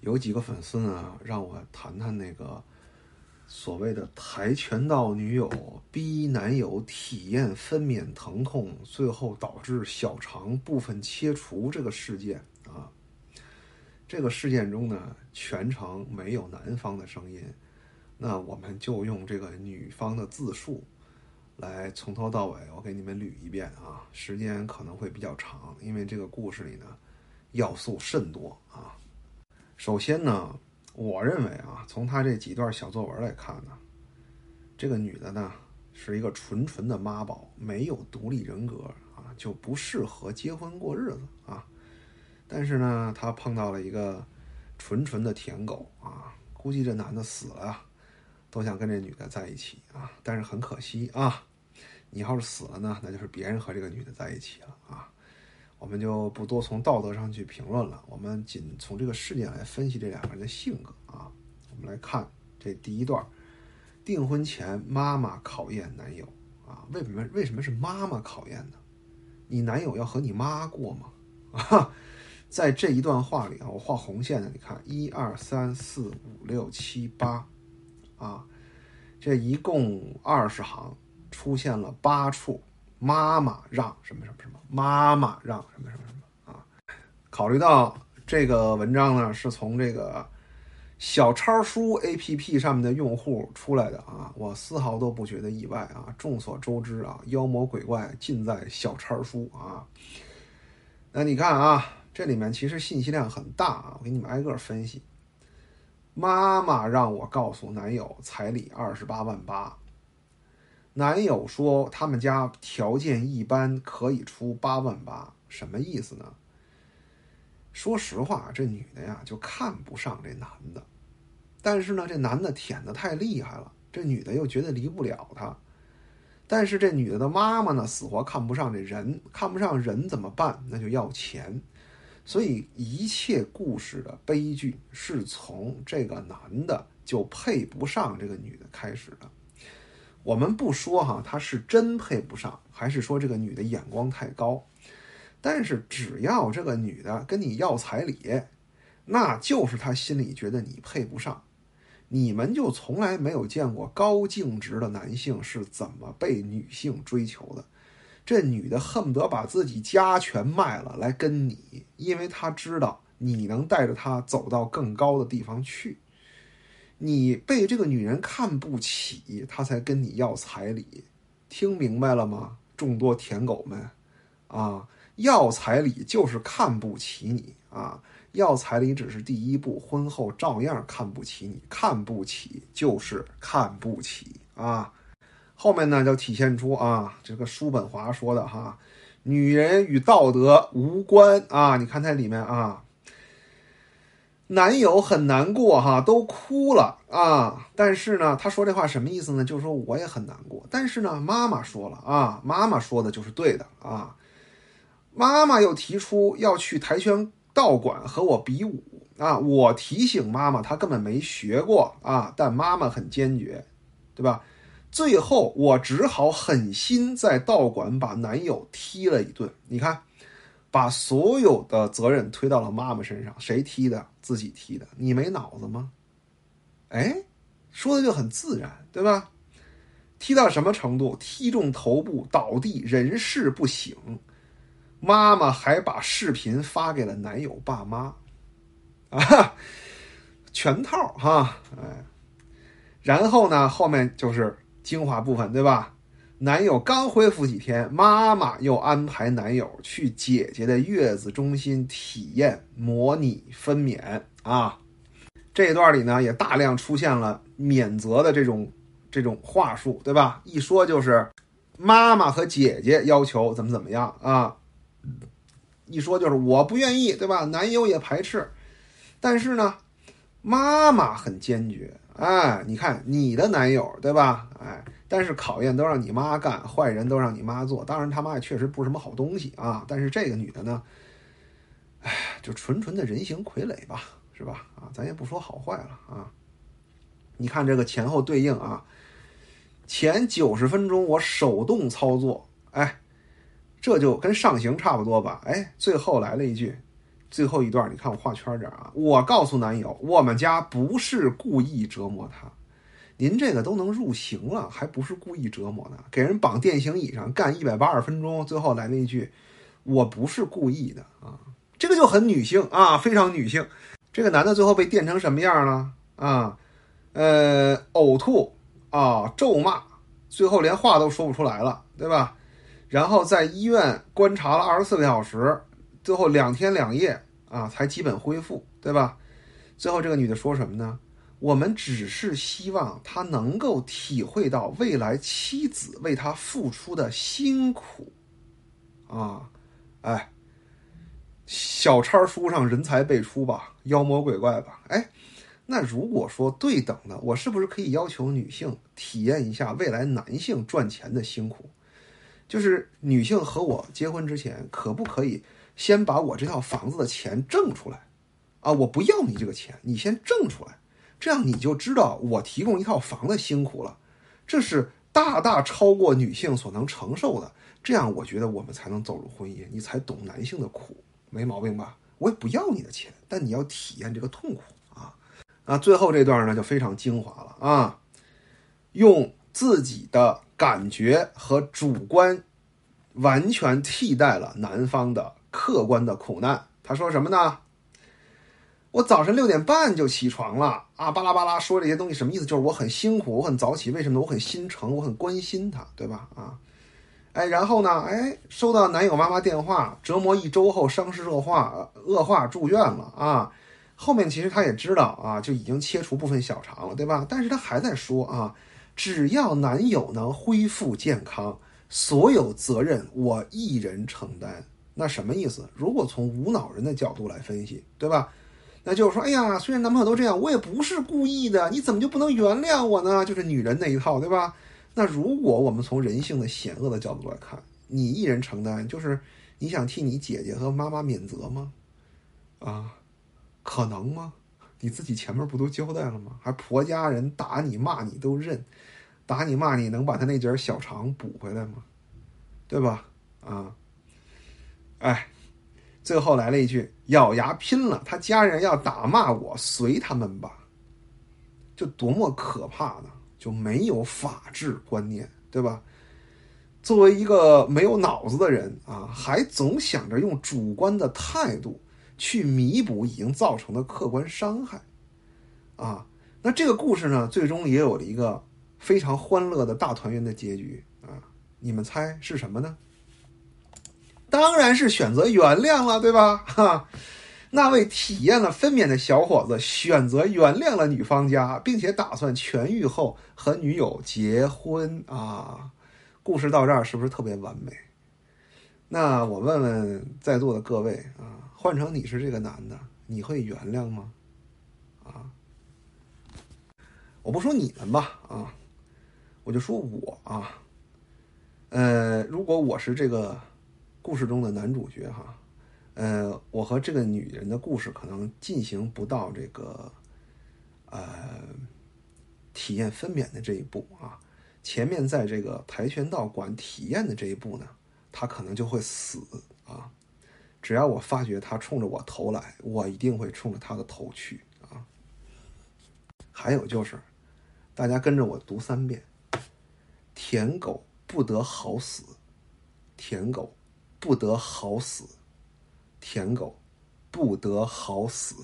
有几个粉丝呢，让我谈谈那个所谓的跆拳道女友逼男友体验分娩疼痛，最后导致小肠部分切除这个事件啊。这个事件中呢，全程没有男方的声音，那我们就用这个女方的自述来从头到尾，我给你们捋一遍啊。时间可能会比较长，因为这个故事里呢要素甚多啊。首先呢，我认为啊，从他这几段小作文来看呢，这个女的呢是一个纯纯的妈宝，没有独立人格啊，就不适合结婚过日子啊。但是呢，她碰到了一个纯纯的舔狗啊，估计这男的死了都想跟这女的在一起啊。但是很可惜啊，你要是死了呢，那就是别人和这个女的在一起了啊。我们就不多从道德上去评论了，我们仅从这个事件来分析这两个人的性格啊。我们来看这第一段：订婚前妈妈考验男友啊，为什么为什么是妈妈考验呢？你男友要和你妈过吗？啊，在这一段话里啊，我画红线的，你看一二三四五六七八啊，这一共二十行，出现了八处。妈妈让什么什么什么，妈妈让什么什么什么啊！考虑到这个文章呢是从这个小抄书 APP 上面的用户出来的啊，我丝毫都不觉得意外啊。众所周知啊，妖魔鬼怪尽在小抄书啊。那你看啊，这里面其实信息量很大啊，我给你们挨个分析。妈妈让我告诉男友，彩礼二十八万八。男友说他们家条件一般，可以出八万八，什么意思呢？说实话，这女的呀就看不上这男的，但是呢，这男的舔的太厉害了，这女的又觉得离不了他。但是这女的的妈妈呢，死活看不上这人，看不上人怎么办？那就要钱。所以一切故事的悲剧是从这个男的就配不上这个女的开始的。我们不说哈，他是真配不上，还是说这个女的眼光太高？但是只要这个女的跟你要彩礼，那就是他心里觉得你配不上。你们就从来没有见过高净值的男性是怎么被女性追求的？这女的恨不得把自己家全卖了来跟你，因为她知道你能带着她走到更高的地方去。你被这个女人看不起，她才跟你要彩礼，听明白了吗？众多舔狗们，啊，要彩礼就是看不起你啊！要彩礼只是第一步，婚后照样看不起你，看不起就是看不起啊！后面呢，就体现出啊，这个叔本华说的哈，女人与道德无关啊！你看它里面啊。男友很难过哈，都哭了啊！但是呢，他说这话什么意思呢？就是说我也很难过。但是呢，妈妈说了啊，妈妈说的就是对的啊。妈妈又提出要去跆拳道馆和我比武啊。我提醒妈妈，她根本没学过啊，但妈妈很坚决，对吧？最后我只好狠心在道馆把男友踢了一顿。你看。把所有的责任推到了妈妈身上，谁踢的？自己踢的。你没脑子吗？哎，说的就很自然，对吧？踢到什么程度？踢中头部，倒地，人事不省。妈妈还把视频发给了男友爸妈，啊，全套哈，哎，然后呢，后面就是精华部分，对吧？男友刚恢复几天，妈妈又安排男友去姐姐的月子中心体验模拟分娩啊。这一段里呢，也大量出现了免责的这种这种话术，对吧？一说就是妈妈和姐姐要求怎么怎么样啊，一说就是我不愿意，对吧？男友也排斥，但是呢，妈妈很坚决。哎，你看你的男友，对吧？哎。但是考验都让你妈干，坏人都让你妈做。当然他妈也确实不是什么好东西啊。但是这个女的呢，哎，就纯纯的人形傀儡吧，是吧？啊，咱也不说好坏了啊。你看这个前后对应啊，前九十分钟我手动操作，哎，这就跟上行差不多吧？哎，最后来了一句，最后一段，你看我画圈这儿啊。我告诉男友，我们家不是故意折磨他。您这个都能入刑了，还不是故意折磨的？给人绑电刑椅上干一百八十分钟，最后来那一句“我不是故意的”啊，这个就很女性啊，非常女性。这个男的最后被电成什么样了啊？呃，呕吐啊，咒骂，最后连话都说不出来了，对吧？然后在医院观察了二十四个小时，最后两天两夜啊才基本恢复，对吧？最后这个女的说什么呢？我们只是希望他能够体会到未来妻子为他付出的辛苦，啊，哎，小叉书上人才辈出吧，妖魔鬼怪吧，哎，那如果说对等的，我是不是可以要求女性体验一下未来男性赚钱的辛苦？就是女性和我结婚之前，可不可以先把我这套房子的钱挣出来？啊，我不要你这个钱，你先挣出来。这样你就知道我提供一套房的辛苦了，这是大大超过女性所能承受的。这样我觉得我们才能走入婚姻，你才懂男性的苦，没毛病吧？我也不要你的钱，但你要体验这个痛苦啊！啊，最后这段呢就非常精华了啊，用自己的感觉和主观完全替代了男方的客观的苦难。他说什么呢？我早晨六点半就起床了啊，巴拉巴拉说这些东西什么意思？就是我很辛苦，我很早起，为什么呢？我很心疼，我很关心他，对吧？啊，哎，然后呢？哎，收到男友妈妈电话，折磨一周后伤势恶化，恶化住院了啊。后面其实他也知道啊，就已经切除部分小肠了，对吧？但是他还在说啊，只要男友能恢复健康，所有责任我一人承担。那什么意思？如果从无脑人的角度来分析，对吧？那就是说，哎呀，虽然男朋友都这样，我也不是故意的，你怎么就不能原谅我呢？就是女人那一套，对吧？那如果我们从人性的险恶的角度来看，你一人承担，就是你想替你姐姐和妈妈免责吗？啊，可能吗？你自己前面不都交代了吗？还婆家人打你骂你都认，打你骂你能把他那截小肠补回来吗？对吧？啊，哎。最后来了一句：“咬牙拼了，他家人要打骂我，随他们吧。”就多么可怕呢？就没有法治观念，对吧？作为一个没有脑子的人啊，还总想着用主观的态度去弥补已经造成的客观伤害，啊，那这个故事呢，最终也有了一个非常欢乐的大团圆的结局啊！你们猜是什么呢？当然是选择原谅了，对吧？哈，那位体验了分娩的小伙子选择原谅了女方家，并且打算痊愈后和女友结婚啊。故事到这儿是不是特别完美？那我问问在座的各位啊，换成你是这个男的，你会原谅吗？啊，我不说你们吧，啊，我就说我啊，呃，如果我是这个。故事中的男主角哈，呃，我和这个女人的故事可能进行不到这个，呃，体验分娩的这一步啊。前面在这个跆拳道馆体验的这一步呢，他可能就会死啊。只要我发觉他冲着我头来，我一定会冲着他的头去啊。还有就是，大家跟着我读三遍：舔狗不得好死，舔狗。不得好死，舔狗，不得好死。